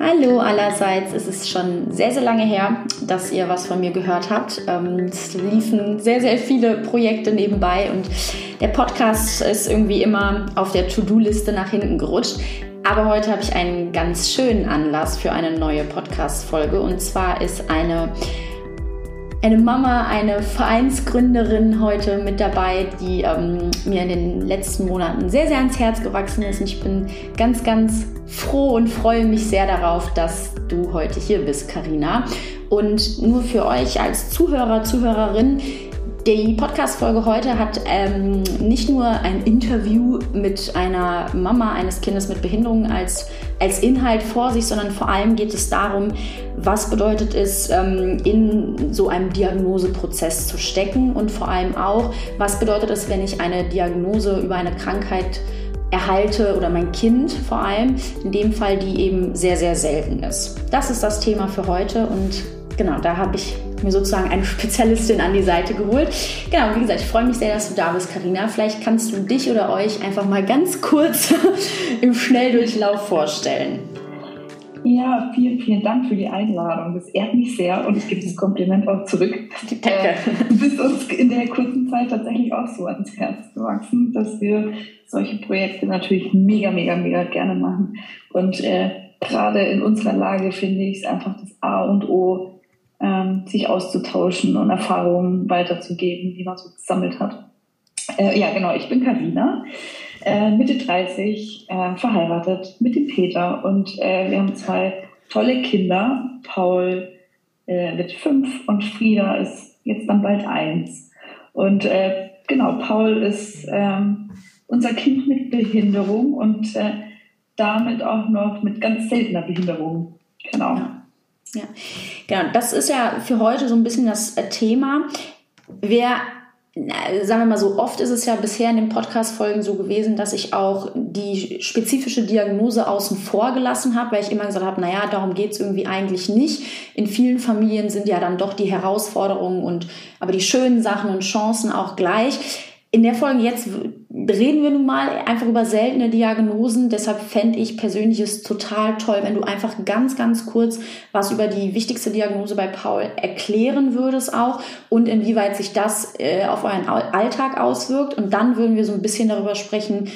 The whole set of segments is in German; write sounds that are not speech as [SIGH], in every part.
Hallo allerseits. Es ist schon sehr, sehr lange her, dass ihr was von mir gehört habt. Ähm, es liefen sehr, sehr viele Projekte nebenbei und der Podcast ist irgendwie immer auf der To-Do-Liste nach hinten gerutscht. Aber heute habe ich einen ganz schönen Anlass für eine neue Podcast-Folge und zwar ist eine eine Mama, eine Vereinsgründerin heute mit dabei, die ähm, mir in den letzten Monaten sehr, sehr ans Herz gewachsen ist. Und ich bin ganz, ganz froh und freue mich sehr darauf, dass du heute hier bist, Karina. Und nur für euch als Zuhörer, Zuhörerin, die Podcast-Folge heute hat ähm, nicht nur ein Interview mit einer Mama eines Kindes mit Behinderung als, als Inhalt vor sich, sondern vor allem geht es darum, was bedeutet es, ähm, in so einem Diagnoseprozess zu stecken und vor allem auch, was bedeutet es, wenn ich eine Diagnose über eine Krankheit erhalte oder mein Kind vor allem, in dem Fall, die eben sehr, sehr selten ist. Das ist das Thema für heute und genau, da habe ich mir sozusagen eine Spezialistin an die Seite geholt. Genau, wie gesagt, ich freue mich sehr, dass du da bist, Karina. Vielleicht kannst du dich oder euch einfach mal ganz kurz [LAUGHS] im Schnelldurchlauf vorstellen. Ja, vielen, vielen Dank für die Einladung. Das ehrt mich sehr und ich gebe das Kompliment auch zurück. Danke. Äh, du bist uns in der kurzen Zeit tatsächlich auch so ans Herz gewachsen, dass wir solche Projekte natürlich mega, mega, mega gerne machen. Und äh, gerade in unserer Lage finde ich es einfach das A und O, ähm, sich auszutauschen und Erfahrungen weiterzugeben, die man so gesammelt hat. Äh, ja, genau, ich bin Karina, äh, Mitte 30, äh, verheiratet mit dem Peter und äh, wir haben zwei tolle Kinder. Paul äh, wird fünf und Frieda ist jetzt dann bald eins. Und äh, genau, Paul ist ähm, unser Kind mit Behinderung und damit auch noch mit ganz seltener Behinderung. Genau. Ja. Ja, genau. Das ist ja für heute so ein bisschen das äh, Thema. Wer sagen wir mal so, oft ist es ja bisher in den Podcast-Folgen so gewesen, dass ich auch die spezifische Diagnose außen vor gelassen habe, weil ich immer gesagt habe, naja, darum geht es irgendwie eigentlich nicht. In vielen Familien sind ja dann doch die Herausforderungen und aber die schönen Sachen und Chancen auch gleich. In der Folge jetzt reden wir nun mal einfach über seltene Diagnosen. Deshalb fände ich persönlich es total toll, wenn du einfach ganz, ganz kurz was über die wichtigste Diagnose bei Paul erklären würdest auch und inwieweit sich das äh, auf euren Alltag auswirkt. Und dann würden wir so ein bisschen darüber sprechen,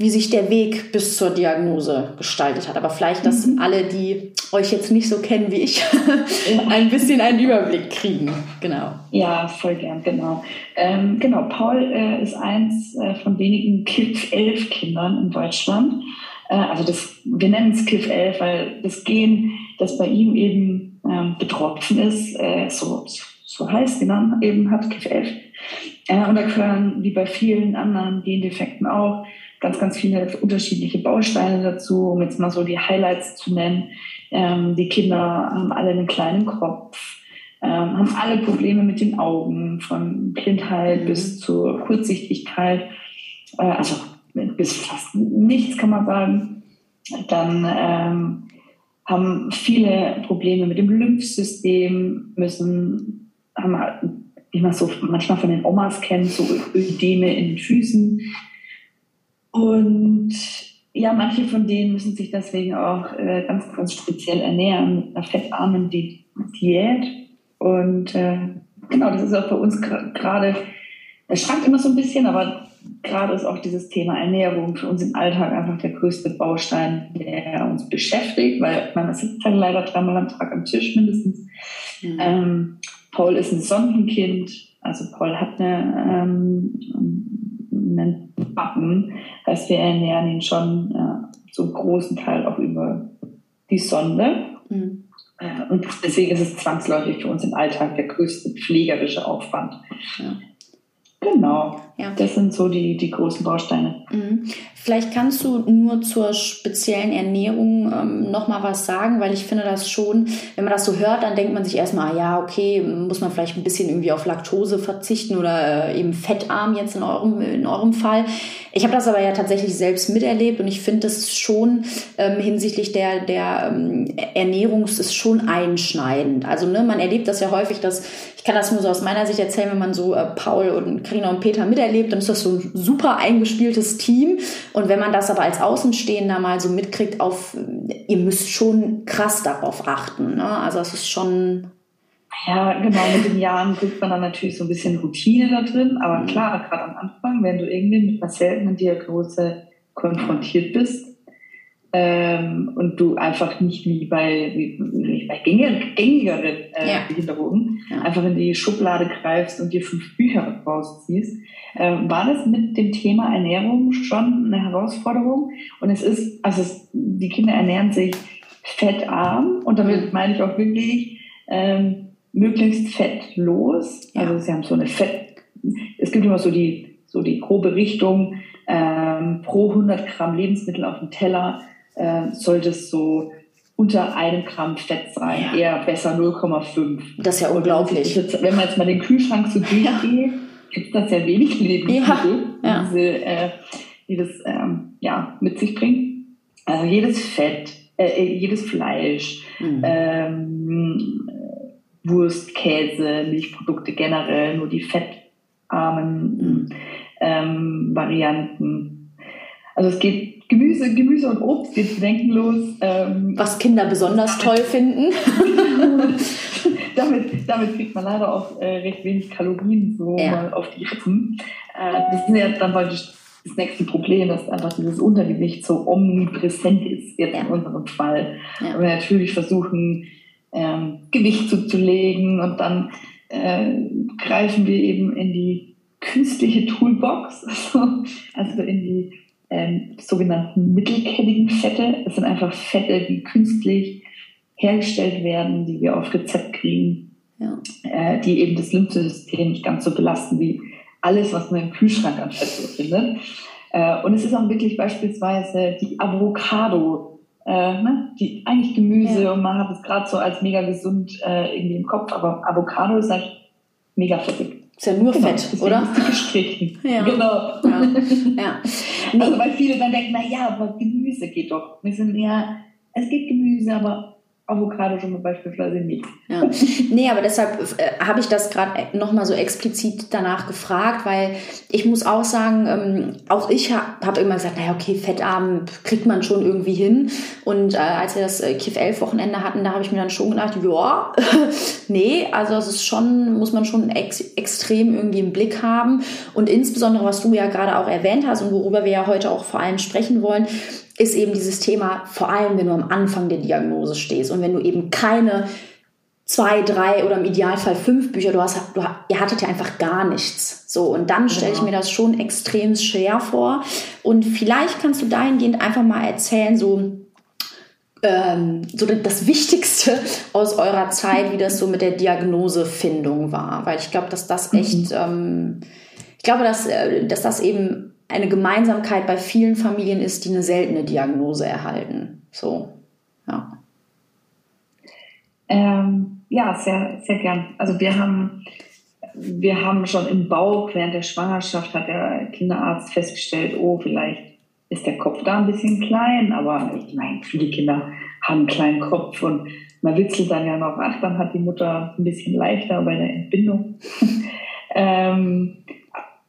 wie sich der Weg bis zur Diagnose gestaltet hat. Aber vielleicht, dass mhm. alle, die euch jetzt nicht so kennen wie ich, [LAUGHS] [LAUGHS] ein bisschen einen Überblick kriegen. Genau. Ja, voll gern, genau. Ähm, genau, Paul äh, ist eins äh, von wenigen KIF 11 Kindern in Deutschland. Äh, also das, wir nennen es KIF 11, weil das Gen, das bei ihm eben ähm, betroffen ist, äh, so, so heißt genannt, eben hat KIF 11. Äh, und da gehören, wie bei vielen anderen Gendefekten auch, ganz, ganz viele unterschiedliche Bausteine dazu, um jetzt mal so die Highlights zu nennen. Ähm, die Kinder haben alle einen kleinen Kopf, ähm, haben alle Probleme mit den Augen, von Blindheit mhm. bis zur Kurzsichtigkeit, äh, also bis fast nichts kann man sagen. Dann ähm, haben viele Probleme mit dem Lymphsystem, müssen, haben, wie man so manchmal von den Omas kennt, so Ödeme in den Füßen, und ja, manche von denen müssen sich deswegen auch äh, ganz, ganz speziell ernähren mit einer fettarmen Di Diät. Und äh, genau, das ist auch bei uns gerade, es schwankt immer so ein bisschen, aber gerade ist auch dieses Thema Ernährung für uns im Alltag einfach der größte Baustein, der uns beschäftigt, weil man sitzt halt leider dreimal am Tag am Tisch mindestens. Mhm. Ähm, Paul ist ein Sonnenkind, also Paul hat eine ähm, einen Backen. Heißt, wir ernähren ihn schon äh, zum großen Teil auch über die Sonde. Mhm. Äh, und deswegen ist es zwangsläufig für uns im Alltag der größte pflegerische Aufwand. Ja. Genau. Ja. Das sind so die, die großen Bausteine. Mhm. Vielleicht kannst du nur zur speziellen Ernährung ähm, nochmal was sagen, weil ich finde das schon, wenn man das so hört, dann denkt man sich erstmal, ja, okay, muss man vielleicht ein bisschen irgendwie auf Laktose verzichten oder äh, eben fettarm jetzt in eurem, in eurem Fall. Ich habe das aber ja tatsächlich selbst miterlebt und ich finde das schon ähm, hinsichtlich der, der ähm, Ernährung ist schon einschneidend. Also ne, man erlebt das ja häufig, dass ich kann das nur so aus meiner Sicht erzählen, wenn man so äh, Paul und Karina und Peter miterlebt erlebt, dann ist das so ein super eingespieltes Team. Und wenn man das aber als Außenstehender mal so mitkriegt, auf, ihr müsst schon krass darauf achten. Ne? Also es ist schon ja, genau, mit den Jahren kriegt man dann natürlich so ein bisschen Routine da drin. Aber mhm. klar, gerade am Anfang, wenn du irgendwie mit einer seltenen Diagnose konfrontiert bist ähm, und du einfach nicht wie bei, wie, bei gängigeren äh, ja. Behinderungen ja. einfach in die Schublade greifst und dir fünf Bücher rausziehst, äh, war das mit dem Thema Ernährung schon eine Herausforderung. Und es ist, also es, die Kinder ernähren sich fettarm und damit mhm. meine ich auch wirklich, ähm, möglichst fettlos. Ja. Also sie haben so eine Fett, es gibt immer so die, so die grobe Richtung, ähm, pro 100 Gramm Lebensmittel auf dem Teller äh, sollte es so unter einem Gramm Fett sein, ja. eher besser 0,5. Das ist ja unglaublich. Jetzt, wenn man jetzt mal den Kühlschrank so durchgeht, ja. gibt es da sehr wenig Lebensmittel, ja. Diese, äh, die das ähm, ja, mit sich bringt. Also jedes Fett, äh, jedes Fleisch, mhm. ähm, Wurst, Käse, Milchprodukte generell, nur die fettarmen mhm. ähm, Varianten. Also es geht Gemüse, Gemüse und Obst geht bedenkenlos. Ähm, Was Kinder besonders toll finden. [LAUGHS] damit, damit kriegt man leider auch äh, recht wenig Kalorien so ja. mal auf die Rippen. Äh, das ist ja dann praktisch das nächste Problem, dass einfach dieses Untergewicht so omnipräsent ist, jetzt ja. in unserem Fall. Ja. Und wir natürlich versuchen, ähm, Gewicht zuzulegen und dann äh, greifen wir eben in die künstliche Toolbox, also, [LAUGHS] also in die ähm, sogenannten mittelkettigen Fette. Das sind einfach Fette, die künstlich hergestellt werden, die wir auf Rezept kriegen, ja. äh, die eben das Lymphsystem nicht ganz so belasten wie alles, was man im Kühlschrank an Fett so findet. Äh, und es ist auch wirklich beispielsweise die Avocado, äh, ne, die eigentlich Gemüse ja. und man hat es gerade so als mega gesund äh, irgendwie im Kopf, aber Avocado ist halt mega fettig. Ist ja nur genau, Fett, oder? [LAUGHS] Ja. Genau. Ja. ja. Nee. Also weil viele dann denken, na ja, aber Gemüse geht doch. Wir sind ja, es geht Gemüse, aber Avocado schon mal beispielsweise nicht. Ja. Nee, aber deshalb äh, habe ich das gerade nochmal so explizit danach gefragt, weil ich muss auch sagen, ähm, auch ich habe hab immer gesagt, naja, okay, fettarm kriegt man schon irgendwie hin. Und äh, als wir das äh, Kiff 11 Wochenende hatten, da habe ich mir dann schon gedacht, ja, [LAUGHS] nee, also es ist schon, muss man schon ex extrem irgendwie im Blick haben. Und insbesondere, was du ja gerade auch erwähnt hast und worüber wir ja heute auch vor allem sprechen wollen, ist eben dieses Thema, vor allem wenn du am Anfang der Diagnose stehst und wenn du eben keine zwei, drei oder im Idealfall fünf Bücher, du hast, du, ihr hattet ja einfach gar nichts. So, und dann stelle ich mir das schon extrem schwer vor. Und vielleicht kannst du dahingehend einfach mal erzählen, so, ähm, so das Wichtigste [LAUGHS] aus eurer Zeit, wie das so mit der Diagnosefindung war. Weil ich glaube, dass das echt, mhm. ähm, ich glaube, dass, äh, dass das eben eine Gemeinsamkeit bei vielen Familien ist, die eine seltene Diagnose erhalten. So, ja. Ähm, ja, sehr, sehr gern. Also wir haben, wir haben schon im Bauch während der Schwangerschaft hat der Kinderarzt festgestellt, oh, vielleicht ist der Kopf da ein bisschen klein, aber ich meine, viele Kinder haben einen kleinen Kopf und man witzelt dann ja noch, ach, dann hat die Mutter ein bisschen leichter bei der Entbindung. [LAUGHS] ähm,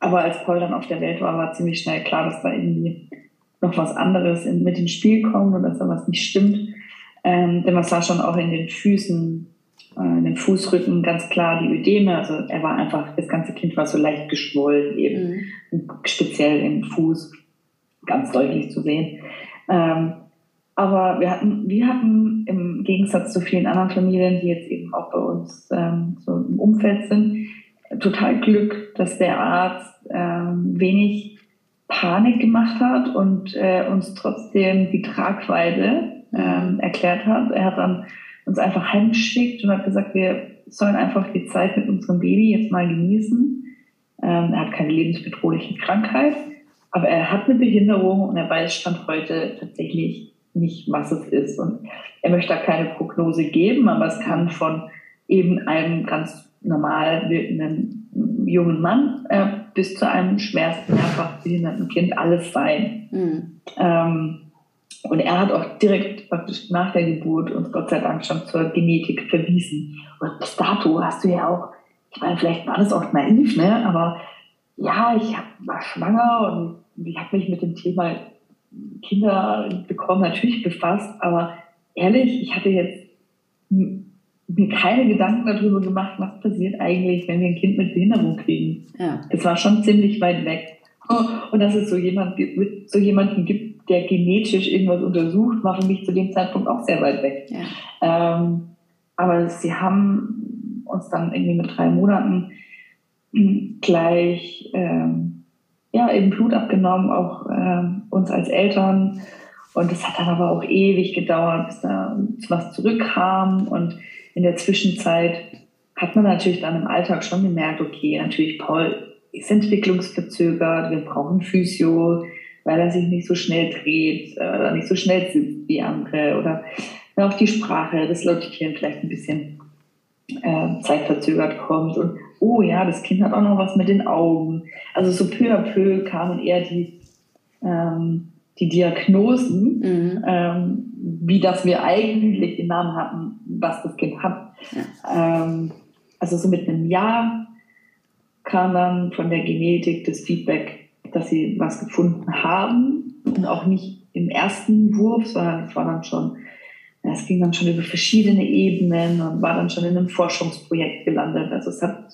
aber als Paul dann auf der Welt war, war ziemlich schnell klar, dass da irgendwie noch was anderes in, mit ins Spiel kommt und dass da was nicht stimmt. Ähm, denn man sah schon auch in den Füßen, äh, in den Fußrücken ganz klar die Ödeme. Also er war einfach, das ganze Kind war so leicht geschwollen eben. Mhm. Speziell im Fuß ganz deutlich zu sehen. Ähm, aber wir hatten, wir hatten im Gegensatz zu vielen anderen Familien, die jetzt eben auch bei uns ähm, so im Umfeld sind, total Glück, dass der Arzt ähm, wenig Panik gemacht hat und äh, uns trotzdem die Tragweite ähm, erklärt hat. Er hat dann uns einfach heimgeschickt und hat gesagt, wir sollen einfach die Zeit mit unserem Baby jetzt mal genießen. Ähm, er hat keine lebensbedrohliche Krankheit, aber er hat eine Behinderung und er weiß Stand heute tatsächlich nicht, was es ist. Und er möchte da keine Prognose geben, aber es kann von eben einem ganz normal wirkenden jungen Mann äh, bis zu einem schwersten mehrfach behinderten Kind alles sein. Mhm. Ähm, und er hat auch direkt praktisch nach der Geburt uns Gott sei Dank schon zur Genetik verwiesen. Und bis dato hast du ja auch, ich meine, vielleicht war das auch naiv, ne? aber ja, ich war schwanger und ich habe mich mit dem Thema Kinder bekommen natürlich befasst, aber ehrlich, ich hatte jetzt mir keine Gedanken darüber gemacht, was passiert eigentlich, wenn wir ein Kind mit Behinderung kriegen. Ja. Es war schon ziemlich weit weg. Und dass es so jemand gibt, so jemanden gibt, der genetisch irgendwas untersucht, war für mich zu dem Zeitpunkt auch sehr weit weg. Ja. Ähm, aber sie haben uns dann irgendwie mit drei Monaten gleich ähm, ja eben Blut abgenommen, auch ähm, uns als Eltern. Und es hat dann aber auch ewig gedauert, bis da was zurückkam. Und in der Zwischenzeit hat man natürlich dann im Alltag schon gemerkt, okay, natürlich Paul ist entwicklungsverzögert, wir brauchen Physio, weil er sich nicht so schnell dreht äh, oder nicht so schnell sitzt wie andere oder auch die Sprache, das Lautieren vielleicht ein bisschen äh, zeitverzögert kommt und oh ja, das Kind hat auch noch was mit den Augen. Also so peu à peu kamen eher die, ähm, die Diagnosen, mhm. ähm, wie dass wir eigentlich den Namen hatten, was das Kind hat. Ja. Ähm, also so mit einem Jahr kam dann von der Genetik das Feedback, dass sie was gefunden haben und auch nicht im ersten Wurf, sondern es war dann schon, es ging dann schon über verschiedene Ebenen und war dann schon in einem Forschungsprojekt gelandet. Also es hat,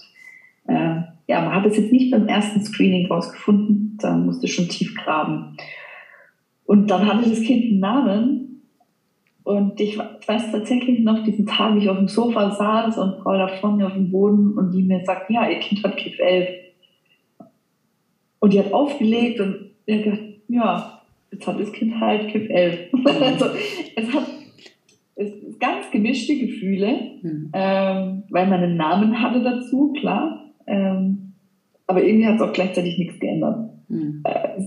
äh, ja, man hat es jetzt nicht beim ersten Screening rausgefunden, da musste schon tief graben. Und dann hatte das Kind einen Namen und ich weiß tatsächlich noch diesen Tag, wie ich auf dem Sofa saß und Frau da vor mir auf dem Boden und die mir sagt, ja, ihr Kind hat Kiff 11. Und die hat aufgelegt und ich gedacht, ja, jetzt hat das Kind halt Kiff 11. [LAUGHS] also es hat es ganz gemischte Gefühle, mhm. ähm, weil man einen Namen hatte dazu, klar. Ähm, aber irgendwie hat es auch gleichzeitig nichts geändert. Mhm. Äh,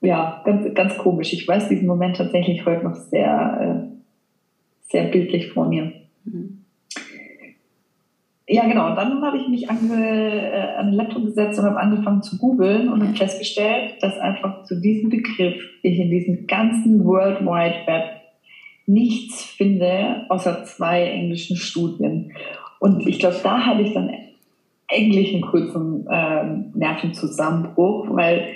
ja, ganz, ganz komisch. Ich weiß diesen Moment tatsächlich heute noch sehr, äh, sehr bildlich vor mir. Mhm. Ja, genau. Und dann habe ich mich ange, äh, an den Laptop gesetzt und habe angefangen zu googeln und habe festgestellt, dass einfach zu diesem Begriff ich in diesem ganzen World Wide Web nichts finde, außer zwei englischen Studien. Und ich glaube, da hatte ich dann eigentlich einen kurzen äh, Nervenzusammenbruch, weil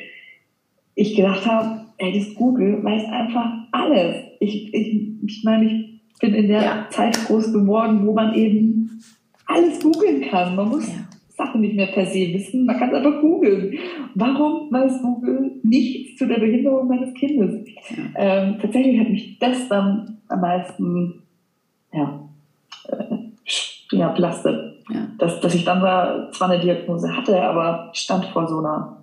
ich gedacht habe, ey, das Google weiß einfach alles. Ich, ich, ich meine, ich bin in der ja. Zeit groß geworden, wo man eben alles googeln kann. Man muss ja. Sachen nicht mehr per se wissen, man kann es einfach googeln. Warum weiß Google nichts zu der Behinderung meines Kindes? Ja. Ähm, tatsächlich hat mich das dann am meisten ja, äh, ja, belastet. Dass, dass ich dann zwar eine Diagnose hatte, aber stand vor so einer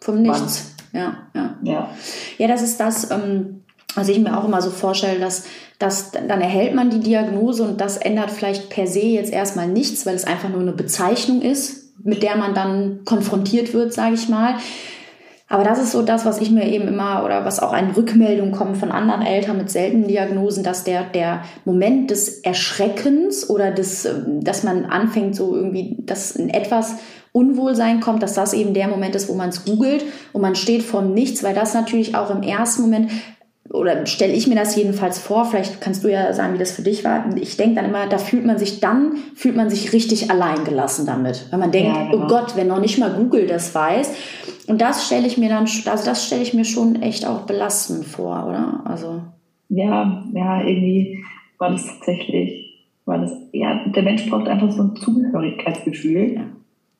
vom Nichts. Ja, ja. Ja, ja das ist das, ähm, was ich mir auch immer so vorstelle, dass, dass dann erhält man die Diagnose und das ändert vielleicht per se jetzt erstmal nichts, weil es einfach nur eine Bezeichnung ist, mit der man dann konfrontiert wird, sage ich mal. Aber das ist so das, was ich mir eben immer oder was auch an Rückmeldungen kommt von anderen Eltern mit seltenen Diagnosen, dass der, der Moment des Erschreckens oder des, ähm, dass man anfängt, so irgendwie, dass in etwas Unwohlsein kommt, dass das eben der Moment ist, wo man es googelt und man steht vor Nichts, weil das natürlich auch im ersten Moment oder stelle ich mir das jedenfalls vor, vielleicht kannst du ja sagen, wie das für dich war. Ich denke dann immer, da fühlt man sich dann, fühlt man sich richtig alleingelassen damit. Weil man denkt, ja, genau. oh Gott, wenn noch nicht mal Google das weiß. Und das stelle ich mir dann, also das stelle ich mir schon echt auch belastend vor, oder? Also. Ja, ja, irgendwie war das tatsächlich, war das, ja, der Mensch braucht einfach so ein Zugehörigkeitsgefühl. Ja.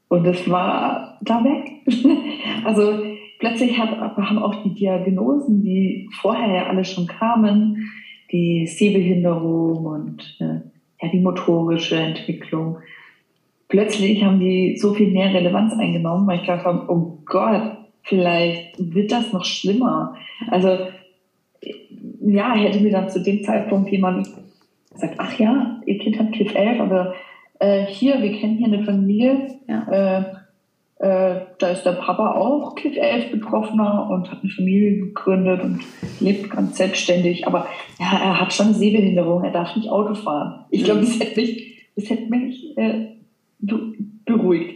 Und das war da weg. [LAUGHS] also plötzlich hat, haben auch die Diagnosen, die vorher ja alle schon kamen, die Sehbehinderung und äh, ja, die motorische Entwicklung, plötzlich haben die so viel mehr Relevanz eingenommen, weil ich gedacht habe, oh Gott, vielleicht wird das noch schlimmer. Also ja, hätte mir dann zu dem Zeitpunkt jemand gesagt, ach ja, ihr Kind hat Kiff 11, aber äh, hier, wir kennen hier eine Familie, ja. äh, äh, da ist der Papa auch Kiff 11 Betroffener und hat eine Familie gegründet und lebt ganz selbstständig. Aber ja, er hat schon eine Sehbehinderung, er darf nicht Auto fahren. Ich glaube, das hätte mich, das hätte mich äh, beruhigt.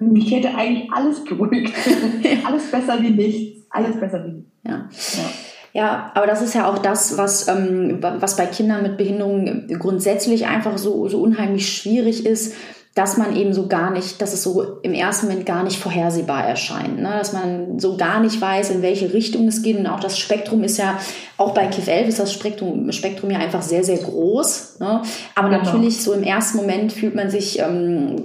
Mich hätte eigentlich alles beruhigt. [LAUGHS] alles besser wie nichts. Alles besser wie nichts. Ja. ja. Ja, aber das ist ja auch das, was, ähm, was bei Kindern mit Behinderungen grundsätzlich einfach so, so unheimlich schwierig ist, dass man eben so gar nicht, dass es so im ersten Moment gar nicht vorhersehbar erscheint, ne? dass man so gar nicht weiß, in welche Richtung es geht. Und auch das Spektrum ist ja, auch bei KIF 11 ist das Spektrum, Spektrum ja einfach sehr, sehr groß. Ne? Aber genau. natürlich so im ersten Moment fühlt man sich, ähm,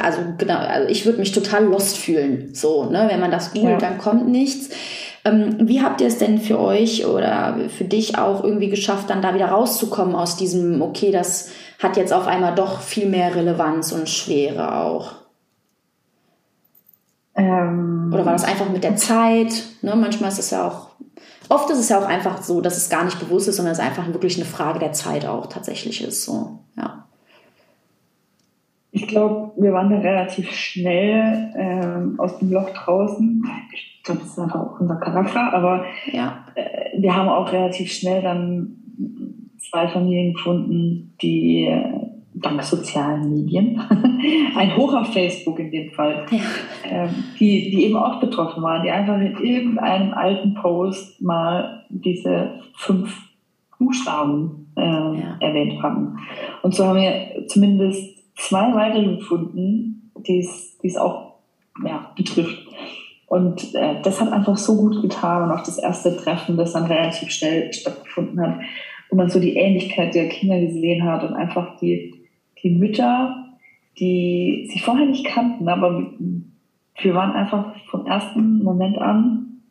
also genau, also ich würde mich total lost fühlen. So, ne? wenn man das googelt, ja. dann kommt nichts. Ähm, wie habt ihr es denn für euch oder für dich auch irgendwie geschafft, dann da wieder rauszukommen aus diesem, okay, das hat jetzt auf einmal doch viel mehr Relevanz und Schwere auch? Ähm, Oder war das einfach mit der Zeit? Ne, manchmal ist es ja auch, oft ist es ja auch einfach so, dass es gar nicht bewusst ist, sondern es einfach wirklich eine Frage der Zeit auch tatsächlich ist. So, ja. Ich glaube, wir waren da relativ schnell ähm, aus dem Loch draußen. Ich glaube, das ist einfach auch unser Charakter, aber ja. äh, wir haben auch relativ schnell dann zwei Familien gefunden, die dank sozialen Medien, [LAUGHS] ein Hoch auf Facebook in dem Fall, ja. ähm, die, die eben auch betroffen waren, die einfach in irgendeinem alten Post mal diese fünf Buchstaben äh, ja. erwähnt haben. Und so haben wir zumindest zwei weitere gefunden, die es auch ja, betrifft. Und äh, das hat einfach so gut getan und auch das erste Treffen, das dann relativ schnell stattgefunden hat, wo man so die Ähnlichkeit der Kinder gesehen hat und einfach die, die Mütter, die sich vorher nicht kannten, aber wir waren einfach vom ersten Moment an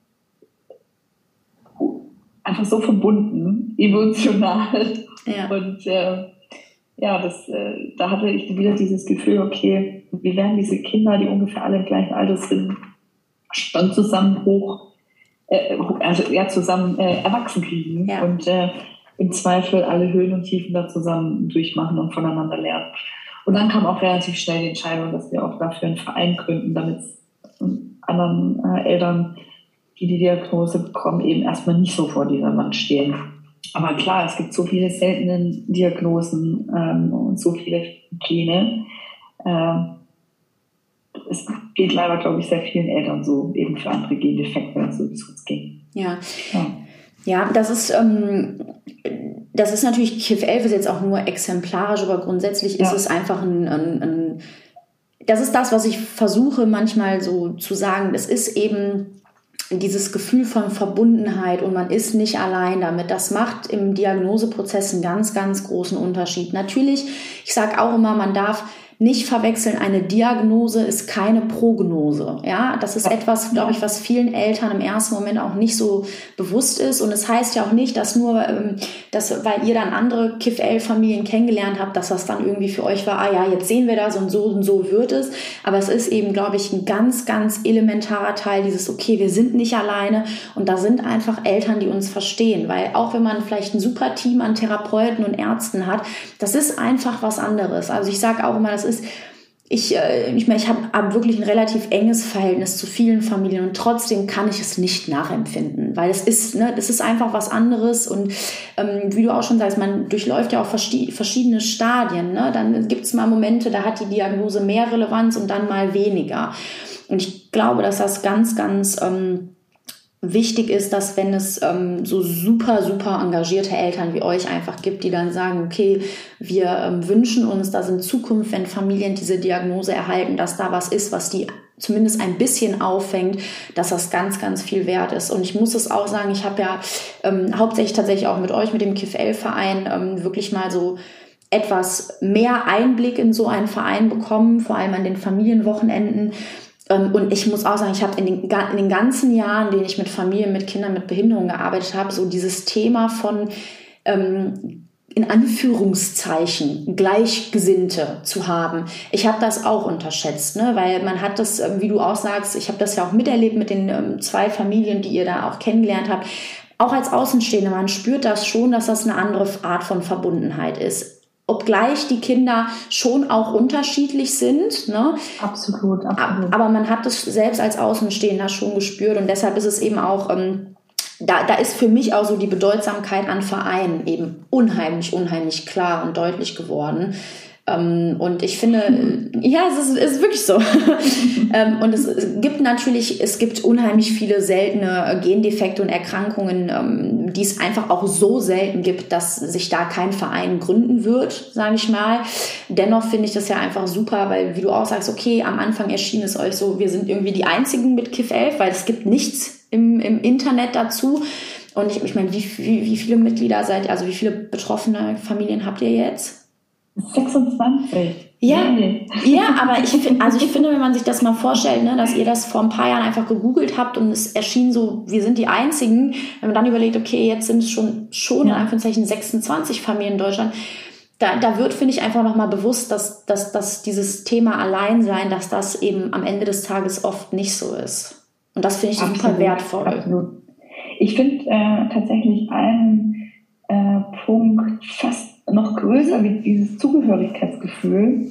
einfach so verbunden, emotional. Ja. Und äh, ja, das, äh, da hatte ich wieder dieses Gefühl, okay, wir werden diese Kinder, die ungefähr alle im gleichen Alter sind, schon zusammen hoch, äh, also eher zusammen äh, erwachsen kriegen. Ja. Und äh, im Zweifel alle Höhen und Tiefen da zusammen durchmachen und voneinander lernen. Und dann kam auch relativ schnell die Entscheidung, dass wir auch dafür einen Verein gründen, damit anderen äh, Eltern, die die Diagnose bekommen, eben erstmal nicht so vor dieser Wand stehen. Aber klar, es gibt so viele seltene Diagnosen ähm, und so viele Gene. Ähm, es geht leider, glaube ich, sehr vielen Eltern so, eben für andere Gendefekte, so wie es uns ging. Ja. ja. Ja, das ist, ähm, das ist natürlich, KIF 11 ist jetzt auch nur exemplarisch, aber grundsätzlich ja. ist es einfach ein, ein, ein, das ist das, was ich versuche manchmal so zu sagen. Es ist eben dieses Gefühl von Verbundenheit und man ist nicht allein damit. Das macht im Diagnoseprozess einen ganz, ganz großen Unterschied. Natürlich, ich sage auch immer, man darf nicht verwechseln, eine Diagnose ist keine Prognose. Ja, das ist etwas, glaube ich, was vielen Eltern im ersten Moment auch nicht so bewusst ist. Und es das heißt ja auch nicht, dass nur, ähm, dass, weil ihr dann andere KIF-L-Familien kennengelernt habt, dass das dann irgendwie für euch war, ah ja, jetzt sehen wir das und so und so wird es. Aber es ist eben, glaube ich, ein ganz, ganz elementarer Teil dieses, okay, wir sind nicht alleine und da sind einfach Eltern, die uns verstehen. Weil auch wenn man vielleicht ein super Team an Therapeuten und Ärzten hat, das ist einfach was anderes. Also ich sage auch immer, das ist ist, ich, äh, ich, ich habe hab wirklich ein relativ enges Verhältnis zu vielen Familien und trotzdem kann ich es nicht nachempfinden, weil es ist, ne, das ist einfach was anderes und ähm, wie du auch schon sagst, man durchläuft ja auch verschiedene Stadien. Ne? Dann gibt es mal Momente, da hat die Diagnose mehr Relevanz und dann mal weniger. Und ich glaube, dass das ganz, ganz ähm, wichtig ist, dass wenn es ähm, so super, super engagierte Eltern wie euch einfach gibt, die dann sagen, okay, wir ähm, wünschen uns, dass in Zukunft, wenn Familien diese Diagnose erhalten, dass da was ist, was die zumindest ein bisschen auffängt, dass das ganz, ganz viel wert ist. Und ich muss es auch sagen, ich habe ja ähm, hauptsächlich tatsächlich auch mit euch, mit dem KIFL-Verein, ähm, wirklich mal so etwas mehr Einblick in so einen Verein bekommen, vor allem an den Familienwochenenden und ich muss auch sagen, ich habe in den, in den ganzen Jahren, in denen ich mit Familien, mit Kindern mit Behinderung gearbeitet habe, so dieses Thema von ähm, in Anführungszeichen Gleichgesinnte zu haben. Ich habe das auch unterschätzt, ne? weil man hat das, ähm, wie du auch sagst, ich habe das ja auch miterlebt mit den ähm, zwei Familien, die ihr da auch kennengelernt habt. Auch als Außenstehende, man spürt das schon, dass das eine andere Art von Verbundenheit ist obgleich die Kinder schon auch unterschiedlich sind. Ne? Absolut, absolut. Aber man hat es selbst als Außenstehender schon gespürt und deshalb ist es eben auch, ähm, da, da ist für mich auch so die Bedeutsamkeit an Vereinen eben unheimlich, unheimlich klar und deutlich geworden. Ähm, und ich finde, ja, es ist, ist wirklich so. [LAUGHS] ähm, und es, es, gibt natürlich, es gibt unheimlich viele seltene Gendefekte und Erkrankungen, ähm, die es einfach auch so selten gibt, dass sich da kein Verein gründen wird, sage ich mal. Dennoch finde ich das ja einfach super, weil wie du auch sagst, okay, am Anfang erschien es euch so, wir sind irgendwie die Einzigen mit KIF 11, weil es gibt nichts im, im Internet dazu. Und ich, ich meine, wie, wie, wie viele Mitglieder seid ihr, also wie viele betroffene Familien habt ihr jetzt? 26. Ja, nee. ja, aber ich finde, also ich [LAUGHS] finde, wenn man sich das mal vorstellt, ne, dass ihr das vor ein paar Jahren einfach gegoogelt habt und es erschien so, wir sind die Einzigen, wenn man dann überlegt, okay, jetzt sind es schon, schon ja. in Anführungszeichen 26 Familien in Deutschland, da, da wird, finde ich, einfach nochmal bewusst, dass, dass, dass dieses Thema Alleinsein, dass das eben am Ende des Tages oft nicht so ist. Und das finde ich absolut, super wertvoll. Absolut. Ich finde äh, tatsächlich einen äh, Punkt fast noch größer wie dieses Zugehörigkeitsgefühl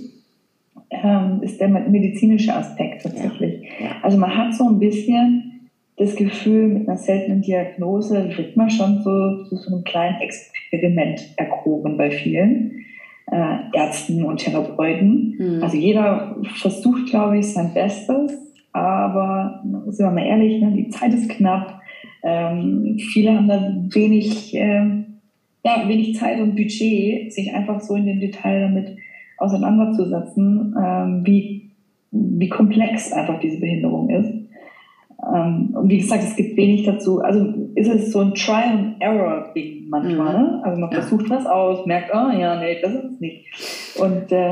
ähm, ist der medizinische Aspekt tatsächlich. Ja. Also man hat so ein bisschen das Gefühl, mit einer seltenen Diagnose wird man schon so zu so einem kleinen Experiment erkoren bei vielen äh, Ärzten und Therapeuten. Mhm. Also jeder versucht, glaube ich, sein Bestes, aber sind wir mal ehrlich, ne, die Zeit ist knapp. Ähm, viele haben da wenig äh, ja, wenig Zeit und Budget, sich einfach so in dem Detail damit auseinanderzusetzen, ähm, wie, wie komplex einfach diese Behinderung ist. Ähm, und wie gesagt, es gibt wenig dazu. Also ist es so ein Trial and Error Ding manchmal. Mhm. Ne? Also man ja. versucht was aus, merkt, oh ja, nee, das ist es nicht. Und äh,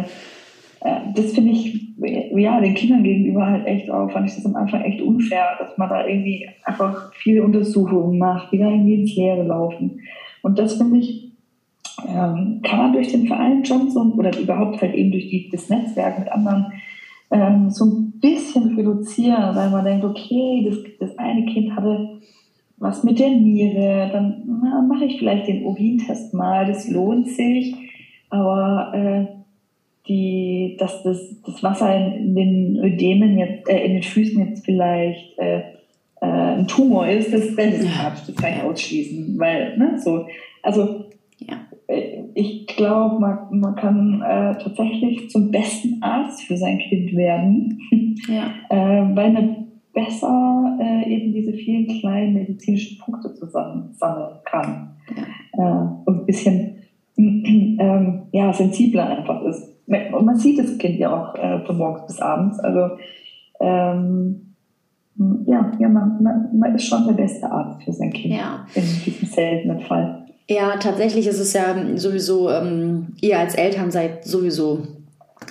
äh, das finde ich, ja, den Kindern gegenüber halt echt auch, fand ich das am Anfang echt unfair, dass man da irgendwie einfach viele Untersuchungen macht, die da irgendwie ins Leere laufen. Und das finde ich, ähm, kann man durch den Verein schon so, oder überhaupt halt eben durch die, das Netzwerk mit anderen ähm, so ein bisschen reduzieren, weil man denkt, okay, das, das eine Kind hatte was mit der Niere, dann mache ich vielleicht den Urintest mal, das lohnt sich, aber äh, die, dass das, das Wasser in, in den Ödemen jetzt, äh, in den Füßen jetzt vielleicht äh, äh, ein Tumor ist, das, ist Quatsch, das kann ich ausschließen, weil, ne, so, also, ja. Äh, ich glaube, man, man kann äh, tatsächlich zum besten Arzt für sein Kind werden, ja. [LAUGHS] äh, weil man besser äh, eben diese vielen kleinen medizinischen Punkte zusammen sammeln kann ja. Äh, und ein bisschen [CLEARS THROAT] ähm, ja, sensibler einfach ist. Und man sieht das Kind ja auch äh, von morgens bis abends. Also ähm, ja, ja man, man, man, ist schon der beste Arzt für sein Kind ja. in diesem seltenen Fall. Ja, tatsächlich ist es ja sowieso, ähm, ihr als Eltern seid sowieso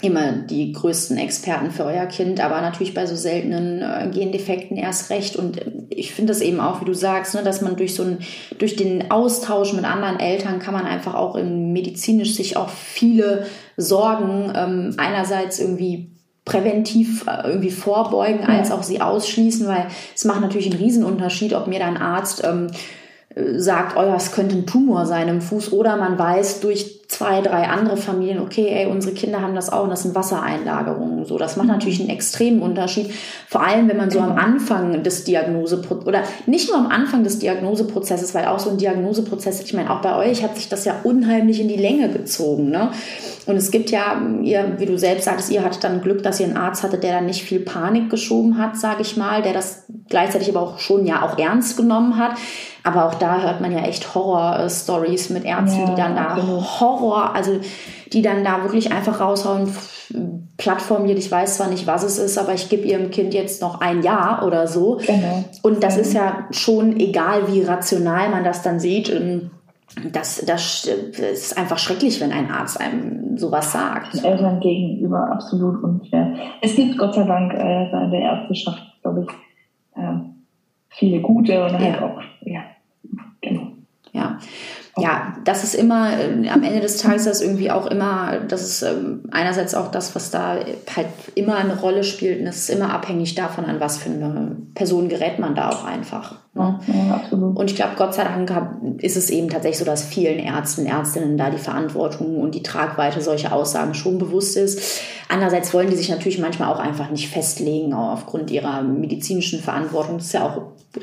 immer die größten Experten für euer Kind, aber natürlich bei so seltenen äh, Gendefekten erst recht. Und ich finde das eben auch, wie du sagst, ne, dass man durch so ein, durch den Austausch mit anderen Eltern kann man einfach auch medizinisch sich auch viele Sorgen ähm, einerseits irgendwie präventiv äh, irgendwie vorbeugen, als auch sie ausschließen, weil es macht natürlich einen Riesenunterschied, ob mir da ein Arzt ähm, äh, sagt, oh ja, es könnte ein Tumor sein im Fuß oder man weiß durch zwei, drei andere Familien, okay, ey, unsere Kinder haben das auch und das sind Wassereinlagerungen. So, das macht mhm. natürlich einen extremen Unterschied. Vor allem, wenn man so am Anfang des Diagnoseprozesses oder nicht nur am Anfang des Diagnoseprozesses, weil auch so ein Diagnoseprozess, ich meine, auch bei euch hat sich das ja unheimlich in die Länge gezogen. Ne? Und es gibt ja, ihr, wie du selbst sagtest, ihr hattet dann Glück, dass ihr einen Arzt hattet, der dann nicht viel Panik geschoben hat, sage ich mal, der das gleichzeitig aber auch schon ja auch ernst genommen hat. Aber auch da hört man ja echt Horror-Stories mit Ärzten, ja, die dann da genau. Horror, also die dann da wirklich einfach raushauen, plattformiert, ich weiß zwar nicht, was es ist, aber ich gebe ihrem Kind jetzt noch ein Jahr oder so. Genau. Und das genau. ist ja schon egal, wie rational man das dann sieht. Ähm, das, das ist einfach schrecklich, wenn ein Arzt einem sowas sagt. Eltern gegenüber absolut unfair. Es gibt Gott sei Dank äh, in der Ärzteschaft, glaube ich, äh, viele gute und halt auch, ja, genau. Ja ja, das ist immer, äh, am Ende des Tages das irgendwie auch immer, das ist ähm, einerseits auch das, was da halt immer eine Rolle spielt und es ist immer abhängig davon, an was für eine Person gerät man da auch einfach. Ne? Ja, absolut. Und ich glaube, Gott sei Dank ist es eben tatsächlich so, dass vielen Ärzten, Ärztinnen da die Verantwortung und die Tragweite solcher Aussagen schon bewusst ist. Andererseits wollen die sich natürlich manchmal auch einfach nicht festlegen aufgrund ihrer medizinischen Verantwortung. Das ist ja auch,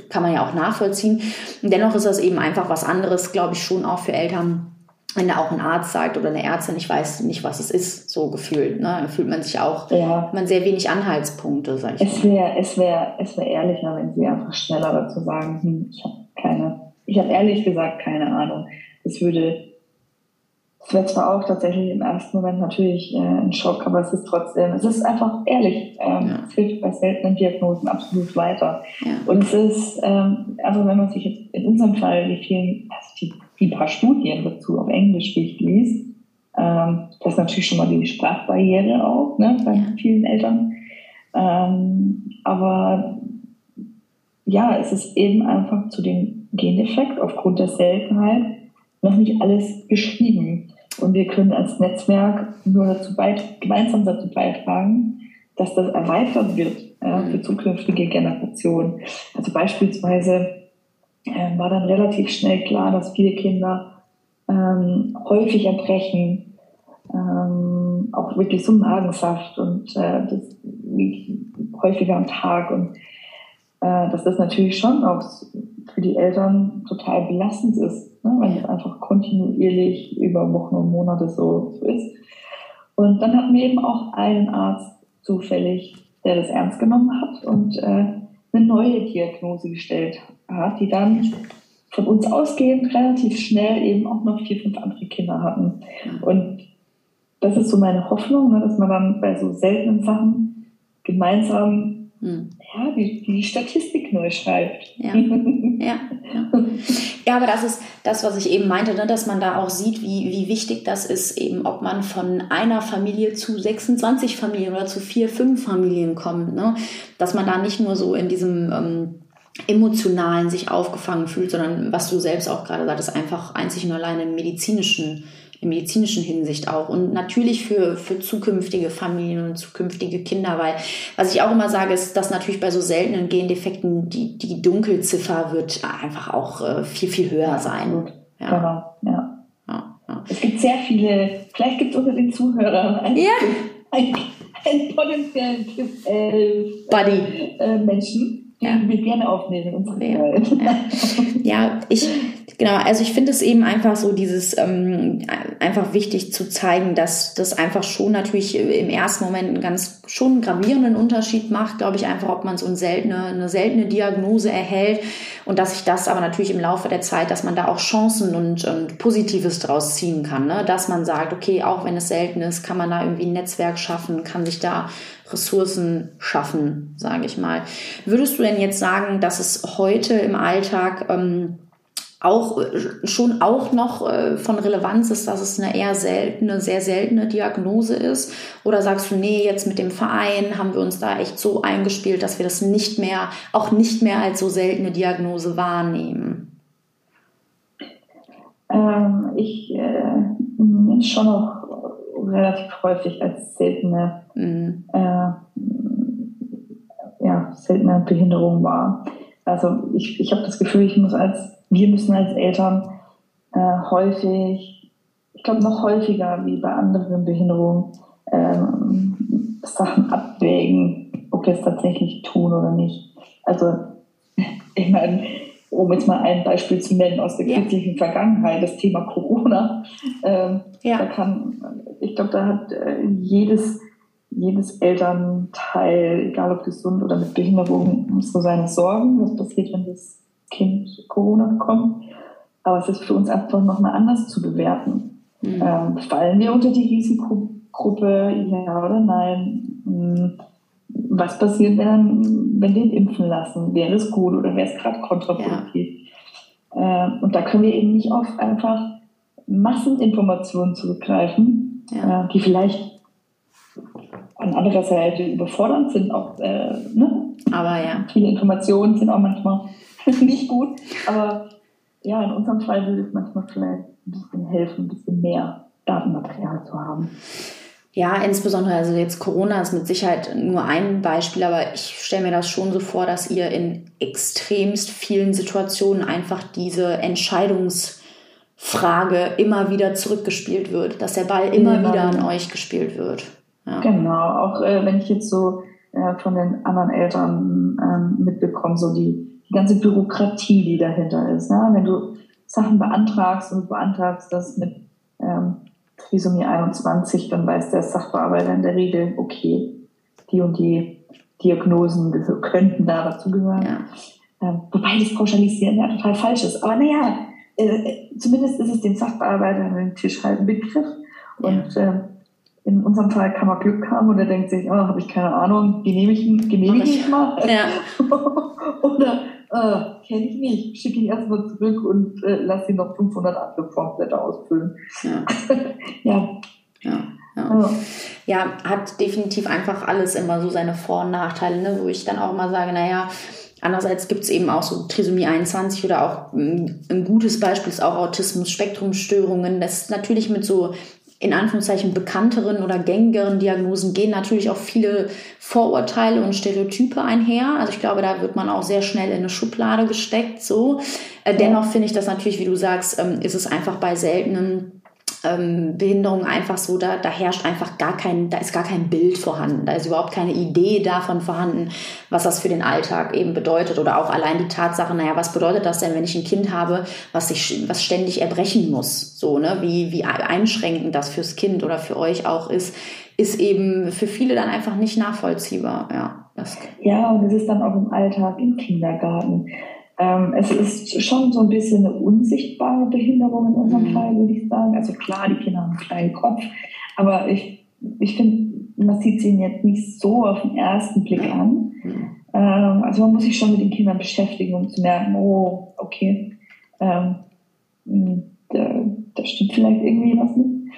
kann man ja auch nachvollziehen. Und dennoch ist das eben einfach was anderes, glaube ich, schon auch für Eltern wenn da auch ein Arzt sagt oder eine Ärztin, ich weiß nicht, was es ist, so gefühlt. Ne? Da fühlt man sich auch, ja. man sehr wenig Anhaltspunkte, sag ich es wäre es wäre es wäre ehrlicher, wenn sie einfach schneller dazu sagen, hm, ich habe keine, ich habe ehrlich gesagt keine Ahnung. Es würde, es wäre zwar auch tatsächlich im ersten Moment natürlich äh, ein Schock, aber es ist trotzdem, es ist einfach ehrlich. Ähm, ja. Es hilft bei seltenen Diagnosen absolut weiter. Ja. Und es ist, ähm, also wenn man sich jetzt in unserem Fall die vielen, also die die paar Studien dazu auf Englisch durchliest, ähm, das ist natürlich schon mal die Sprachbarriere auch ne, bei ja. vielen Eltern. Ähm, aber ja, es ist eben einfach zu dem Gendefekt aufgrund der Seltenheit noch nicht alles geschrieben. Und wir können als Netzwerk nur dazu beit gemeinsam dazu beitragen, dass das erweitert wird äh, für zukünftige Generationen. Also beispielsweise äh, war dann relativ schnell klar, dass viele Kinder ähm, häufig erbrechen, ähm, auch wirklich so Magensaft und äh, das häufiger am Tag und äh, dass das natürlich schon auch für die Eltern total belastend ist, ne? wenn es einfach kontinuierlich über Wochen und Monate so, so ist. Und dann hatten wir eben auch einen Arzt zufällig, der das ernst genommen hat und äh, eine neue Diagnose gestellt hat, die dann von uns ausgehend relativ schnell eben auch noch vier, fünf andere Kinder hatten. Und das ist so meine Hoffnung, ne, dass man dann bei so seltenen Sachen gemeinsam hm. Ja, die, die Statistik neu schreibt. Ja. [LAUGHS] ja. ja. Ja, aber das ist das, was ich eben meinte, ne, dass man da auch sieht, wie, wie wichtig das ist, eben ob man von einer Familie zu 26 Familien oder zu vier, fünf Familien kommt. Ne? Dass man da nicht nur so in diesem ähm, emotionalen sich aufgefangen fühlt, sondern was du selbst auch gerade sagtest, einfach einzig und allein im medizinischen in medizinischen Hinsicht auch und natürlich für, für zukünftige Familien und zukünftige Kinder, weil was ich auch immer sage, ist, dass natürlich bei so seltenen Gendefekten die, die Dunkelziffer wird einfach auch äh, viel, viel höher sein. Ja. Genau, ja. ja. ja. Es gibt sehr viele, vielleicht gibt es unter den Zuhörern einen, ja. einen, einen potenziellen äh, Buddy. Äh, Menschen, ja. die wir gerne aufnehmen in unserem ja. ja, ich, genau, also ich finde es eben einfach so dieses, ähm, einfach wichtig zu zeigen, dass das einfach schon natürlich im ersten Moment einen ganz schon einen gravierenden Unterschied macht, glaube ich, einfach, ob man so eine seltene, eine seltene Diagnose erhält und dass sich das aber natürlich im Laufe der Zeit, dass man da auch Chancen und, und Positives draus ziehen kann, ne? dass man sagt, okay, auch wenn es selten ist, kann man da irgendwie ein Netzwerk schaffen, kann sich da Ressourcen schaffen, sage ich mal. Würdest du denn jetzt sagen, dass es heute im Alltag ähm, auch schon auch noch äh, von Relevanz ist, dass es eine eher seltene, sehr seltene Diagnose ist? Oder sagst du, nee, jetzt mit dem Verein haben wir uns da echt so eingespielt, dass wir das nicht mehr, auch nicht mehr als so seltene Diagnose wahrnehmen? Ähm, ich äh, schon noch relativ häufig als seltene, mhm. äh, ja, seltene Behinderung wahr. Also ich, ich habe das Gefühl, ich muss als, wir müssen als Eltern äh, häufig, ich glaube noch häufiger wie bei anderen Behinderungen, ähm, Sachen abwägen, ob wir es tatsächlich tun oder nicht. Also [LAUGHS] ich meine, um jetzt mal ein Beispiel zu nennen aus der kürzlichen ja. Vergangenheit, das Thema Corona. Ähm, ja. Da kann, ich glaube, da hat äh, jedes jedes Elternteil, egal ob gesund oder mit Behinderung, so seine Sorgen, was passiert, wenn das Kind Corona bekommt. Aber es ist für uns einfach nochmal anders zu bewerten. Mhm. Ähm, fallen wir unter die Risikogruppe, ja oder nein? Hm, was passiert, wenn, wenn wir ihn impfen lassen? Wäre es gut oder wäre es gerade kontraproduktiv? Ja. Äh, und da können wir eben nicht auf einfach Masseninformationen zurückgreifen, ja. äh, die vielleicht an anderer Seite überfordernd sind auch, äh, ne? Aber ja. Viele Informationen sind auch manchmal [LAUGHS] nicht gut. Aber ja, in unserem Fall würde es manchmal vielleicht ein bisschen helfen, ein bisschen mehr Datenmaterial zu haben. Ja, insbesondere, also jetzt Corona ist mit Sicherheit nur ein Beispiel, aber ich stelle mir das schon so vor, dass ihr in extremst vielen Situationen einfach diese Entscheidungsfrage immer wieder zurückgespielt wird, dass der Ball immer ja, wieder an euch gespielt wird. Ja. Genau, auch äh, wenn ich jetzt so äh, von den anderen Eltern ähm, mitbekomme, so die, die ganze Bürokratie, die dahinter ist. Ne? Wenn du Sachen beantragst und beantragst das mit Trisomie 21, dann weiß der Sachbearbeiter in der Regel, okay, die und die Diagnosen könnten da dazu gehören. Ja. Ähm, wobei das Pauschalisieren ja total falsch ist. Aber naja, äh, zumindest ist es dem Sachbearbeiter an den Tisch halt ein Begriff. Und äh, in unserem Fall kann man Glück haben und er denkt sich, oh, habe ich keine Ahnung, genehmige, genehmige ich mal. Ja. [LAUGHS] Oder äh, kenne ich nicht, schicke ihn erstmal zurück und äh, lass ihn noch 500 andere Formblätter ausfüllen. [LAUGHS] Ja. ja. ja. Ja. ja. hat definitiv einfach alles immer so seine Vor- und Nachteile, ne? wo ich dann auch mal sage, naja, Andererseits gibt es eben auch so Trisomie 21 oder auch mm, ein gutes Beispiel ist auch Autismus, Spektrumstörungen. Das ist natürlich mit so in Anführungszeichen bekannteren oder gängigeren Diagnosen gehen natürlich auch viele Vorurteile und Stereotype einher. Also ich glaube, da wird man auch sehr schnell in eine Schublade gesteckt. So. Äh, dennoch finde ich das natürlich, wie du sagst, ähm, ist es einfach bei seltenen ähm, Behinderung einfach so, da, da herrscht einfach gar kein, da ist gar kein Bild vorhanden, da ist überhaupt keine Idee davon vorhanden, was das für den Alltag eben bedeutet oder auch allein die Tatsache, naja, was bedeutet das denn, wenn ich ein Kind habe, was sich, was ständig erbrechen muss, so, ne, wie, wie einschränkend das fürs Kind oder für euch auch ist, ist eben für viele dann einfach nicht nachvollziehbar, ja. Das ja, und es ist dann auch im Alltag, im Kindergarten. Ähm, es ist schon so ein bisschen eine unsichtbare Behinderung in unserem mhm. Fall, würde ich sagen. Also klar, die Kinder haben einen kleinen Kopf, aber ich, ich finde, man sieht sie jetzt nicht so auf den ersten Blick an. Mhm. Ähm, also man muss sich schon mit den Kindern beschäftigen, um zu merken, oh, okay, ähm, hm, da, da, stimmt vielleicht irgendwie was nicht.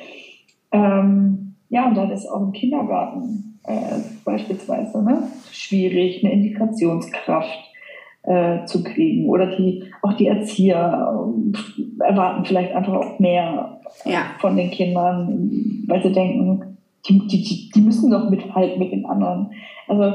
Ähm, ja, und dann ist auch im Kindergarten äh, beispielsweise ne, schwierig, eine Integrationskraft äh, zu kriegen. Oder die, auch die Erzieher äh, erwarten vielleicht einfach auch mehr ja. von den Kindern, weil sie denken, die, die, die müssen doch mithalten mit den anderen. Also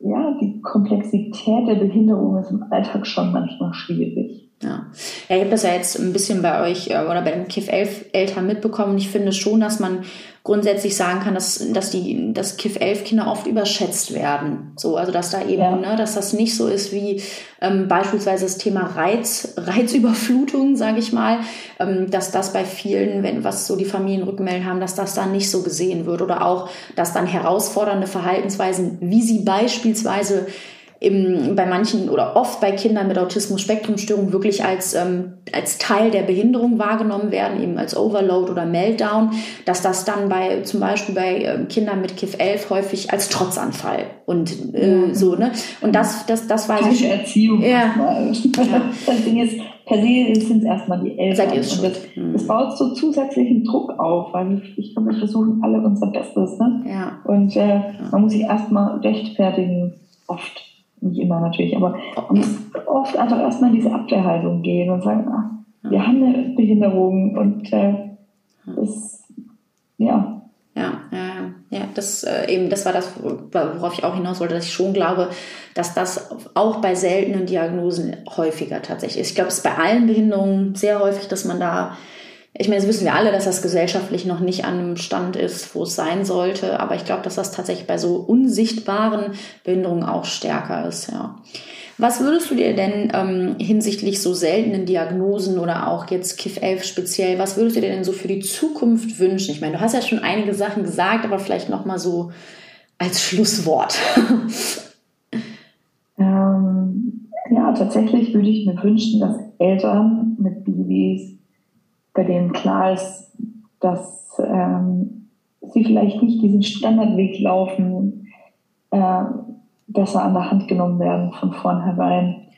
ja, die Komplexität der Behinderung ist im Alltag schon manchmal schwierig. Ja. ja, ich habe das ja jetzt ein bisschen bei euch äh, oder bei den KIF-11-Eltern mitbekommen. Ich finde schon, dass man grundsätzlich sagen kann, dass, dass die dass KIF-11-Kinder oft überschätzt werden. So, also dass da eben, ja. ne, dass das nicht so ist wie ähm, beispielsweise das Thema Reiz, [LAUGHS] Reizüberflutung, sage ich mal, ähm, dass das bei vielen, wenn was so die Familien rückmelden haben, dass das dann nicht so gesehen wird. Oder auch, dass dann herausfordernde Verhaltensweisen, wie sie beispielsweise im, bei manchen oder oft bei Kindern mit Autismus-Spektrum-Störung wirklich als, ähm, als Teil der Behinderung wahrgenommen werden, eben als Overload oder Meltdown, dass das dann bei zum Beispiel bei äh, Kindern mit KIF 11 häufig als Trotzanfall und äh, mhm. so, ne? Und das, das, das war Falsche Erziehung. Ja. [LAUGHS] ja. Das Ding ist, per se sind es erstmal die Eltern. Seid ihr und das, mhm. das baut so zusätzlichen Druck auf, weil ich glaube, wir versuchen alle unser Bestes, ne? Ja. Und äh, ja. man muss sich erstmal rechtfertigen, oft nicht immer natürlich, aber oft einfach erstmal in diese Abwehrhaltung gehen und sagen, ach, wir haben eine Behinderung und äh, das, ja. Ja, ja, ja, das äh, eben, das war das, worauf ich auch hinaus wollte, dass ich schon glaube, dass das auch bei seltenen Diagnosen häufiger tatsächlich ist. Ich glaube, es ist bei allen Behinderungen sehr häufig, dass man da ich meine, das wissen wir alle, dass das gesellschaftlich noch nicht an einem Stand ist, wo es sein sollte. Aber ich glaube, dass das tatsächlich bei so unsichtbaren Behinderungen auch stärker ist, ja. Was würdest du dir denn ähm, hinsichtlich so seltenen Diagnosen oder auch jetzt KIF-11 speziell, was würdest du dir denn so für die Zukunft wünschen? Ich meine, du hast ja schon einige Sachen gesagt, aber vielleicht nochmal so als Schlusswort. [LAUGHS] Ähm, ja, tatsächlich würde ich mir wünschen, dass Eltern mit Babys bei denen klar ist, dass ähm, sie vielleicht nicht diesen Standardweg laufen, äh, besser an der Hand genommen werden von vornherein.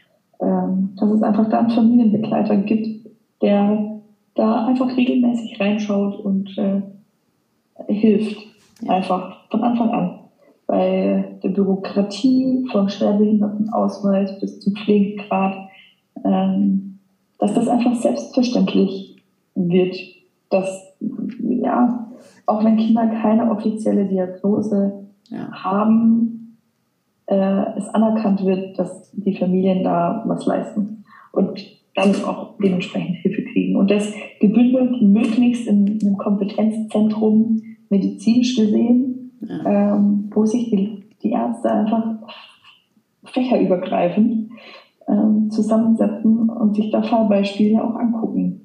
Ähm, dass es einfach da einen Familienbegleiter gibt, der da einfach regelmäßig reinschaut und äh, hilft. Einfach von Anfang an. Bei der Bürokratie vom Schwerbehindertenausweis bis zum Pflegegrad, ähm, dass das einfach selbstverständlich wird, dass, ja, auch wenn Kinder keine offizielle Diagnose ja. haben, äh, es anerkannt wird, dass die Familien da was leisten und dann auch dementsprechend Hilfe kriegen. Und das gebündelt möglichst in einem Kompetenzzentrum medizinisch gesehen, ja. ähm, wo sich die, die Ärzte einfach fächerübergreifend ähm, zusammensetzen und sich da Fallbeispiele auch angucken.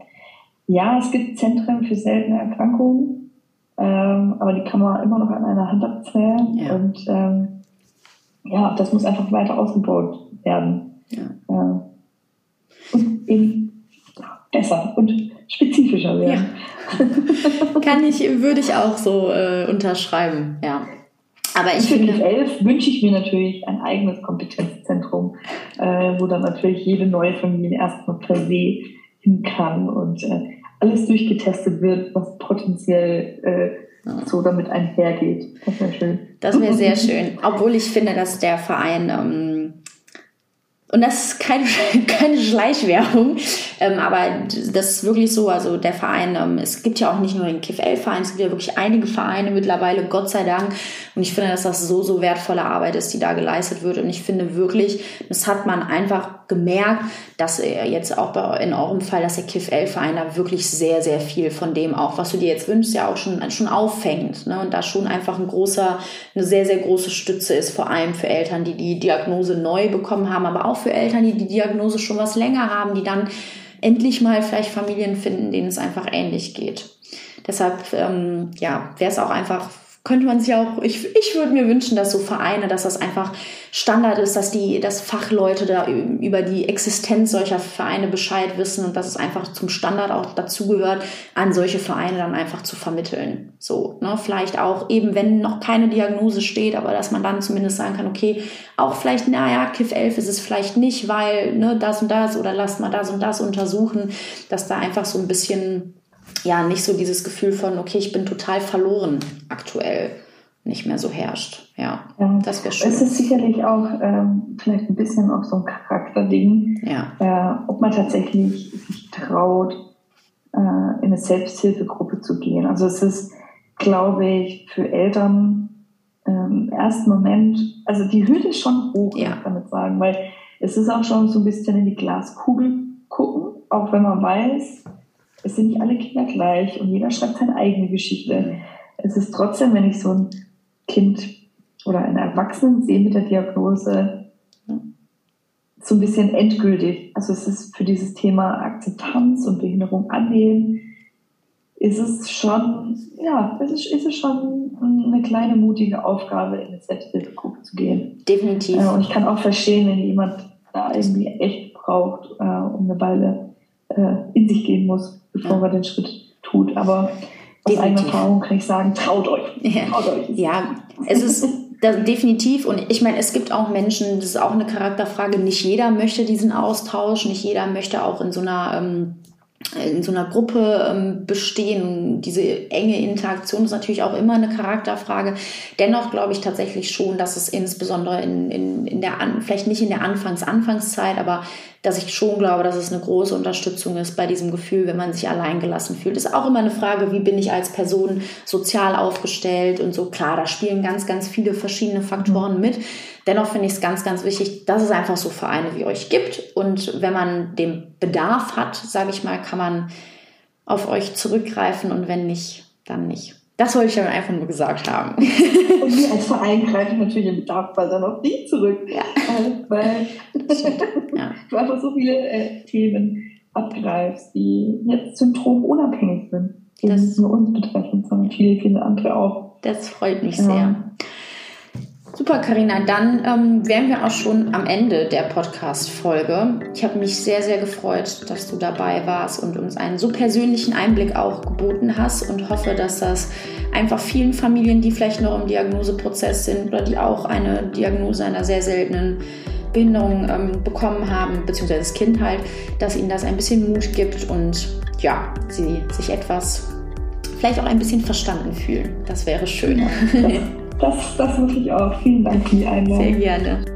Ja, es gibt Zentren für seltene Erkrankungen, ähm, aber die kann man immer noch an einer Hand abzählen. Ja. Und ähm, ja, das muss einfach weiter ausgebaut werden. Ja. Äh, und eben besser und spezifischer werden. Ja. Kann ich, würde ich auch so äh, unterschreiben, ja. Aber ich finde, Für elf wünsche ich mir natürlich ein eigenes Kompetenzzentrum, äh, wo dann natürlich jede neue Familie erstmal per se hin kann und äh, alles durchgetestet wird, was potenziell äh, ja. so damit einhergeht. Das wäre schön. Das wäre sehr [LAUGHS] schön. Obwohl ich finde, dass der Verein ähm, und das ist keine, [LAUGHS] keine Schleichwerbung, ähm, aber das ist wirklich so. Also der Verein, ähm, es gibt ja auch nicht nur den KFL-Verein, es gibt ja wirklich einige Vereine mittlerweile, Gott sei Dank. Und ich finde, dass das so, so wertvolle Arbeit ist, die da geleistet wird. Und ich finde wirklich, das hat man einfach gemerkt, dass jetzt auch bei, in eurem Fall, dass der KFL-Verein da wirklich sehr, sehr viel von dem auch, was du dir jetzt wünschst, ja auch schon, schon auffängt. Ne? Und da schon einfach ein großer, eine sehr, sehr große Stütze ist, vor allem für Eltern, die die Diagnose neu bekommen haben, aber auch für Eltern, die die Diagnose schon was länger haben, die dann endlich mal vielleicht Familien finden, denen es einfach ähnlich geht. Deshalb, ähm, ja, wäre es auch einfach könnte man sich auch, ich, ich würde mir wünschen, dass so Vereine, dass das einfach Standard ist, dass die, dass Fachleute da über die Existenz solcher Vereine Bescheid wissen und dass es einfach zum Standard auch dazugehört, an solche Vereine dann einfach zu vermitteln. So, ne, vielleicht auch eben, wenn noch keine Diagnose steht, aber dass man dann zumindest sagen kann, okay, auch vielleicht, naja, KIF 11 ist es vielleicht nicht, weil, ne, das und das oder lasst mal das und das untersuchen, dass da einfach so ein bisschen ja nicht so dieses Gefühl von, okay, ich bin total verloren aktuell nicht mehr so herrscht. Ja, ja. das wäre schön. Es ist sicherlich auch ähm, vielleicht ein bisschen auch so ein Charakterding, ja. äh, ob man tatsächlich sich traut, äh, in eine Selbsthilfegruppe zu gehen. Also es ist, glaube ich, für Eltern ähm, im ersten Moment, also die Hürde ist schon hoch, ja. damit sagen, weil es ist auch schon so ein bisschen in die Glaskugel gucken, auch wenn man weiß, es sind nicht alle Kinder gleich und jeder schreibt seine eigene Geschichte. Es ist trotzdem, wenn ich so ein Kind oder einen Erwachsenen sehe mit der Diagnose, so ein bisschen endgültig. Also es ist für dieses Thema Akzeptanz und Behinderung annehmen, ist es schon, ja, es ist, ist es schon eine kleine mutige Aufgabe, in eine Selbsthilfegruppe zu gehen. Definitiv. Äh, und ich kann auch verstehen, wenn jemand da irgendwie echt braucht, äh, um eine Weile in sich gehen muss, bevor man den Schritt tut. Aber aus eigener Erfahrung kann ich sagen, traut euch. Ja. Traut euch. Ja, es ist definitiv. Und ich meine, es gibt auch Menschen, das ist auch eine Charakterfrage, nicht jeder möchte diesen Austausch, nicht jeder möchte auch in so einer ähm, in so einer Gruppe ähm, bestehen. Diese enge Interaktion ist natürlich auch immer eine Charakterfrage. Dennoch glaube ich tatsächlich schon, dass es insbesondere in, in, in der, An vielleicht nicht in der Anfangs-Anfangszeit, aber dass ich schon glaube, dass es eine große Unterstützung ist bei diesem Gefühl, wenn man sich alleingelassen fühlt. Ist auch immer eine Frage, wie bin ich als Person sozial aufgestellt und so. Klar, da spielen ganz, ganz viele verschiedene Faktoren mit. Dennoch finde ich es ganz, ganz wichtig, dass es einfach so Vereine wie euch gibt. Und wenn man den Bedarf hat, sage ich mal, kann man auf euch zurückgreifen und wenn nicht, dann nicht. Das wollte ich dann einfach nur gesagt haben. Und wir als Verein greifen natürlich im Bedarfsfall dann auf dich zurück. Ja. Weil ja. [LAUGHS] du einfach so viele äh, Themen abgreifst, die jetzt symptomunabhängig sind. Die das, nicht nur uns betreffen, sondern viele, viele andere auch. Das freut mich ja. sehr. Super, Karina. Dann ähm, wären wir auch schon am Ende der Podcast-Folge. Ich habe mich sehr, sehr gefreut, dass du dabei warst und uns einen so persönlichen Einblick auch geboten hast und hoffe, dass das einfach vielen Familien, die vielleicht noch im Diagnoseprozess sind oder die auch eine Diagnose einer sehr seltenen Behinderung ähm, bekommen haben, beziehungsweise das Kind halt, dass ihnen das ein bisschen Mut gibt und ja, sie sich etwas, vielleicht auch ein bisschen verstanden fühlen. Das wäre schön. [LAUGHS] Das, das muss ich auch. Vielen Dank für die Einladung. Sehr gerne.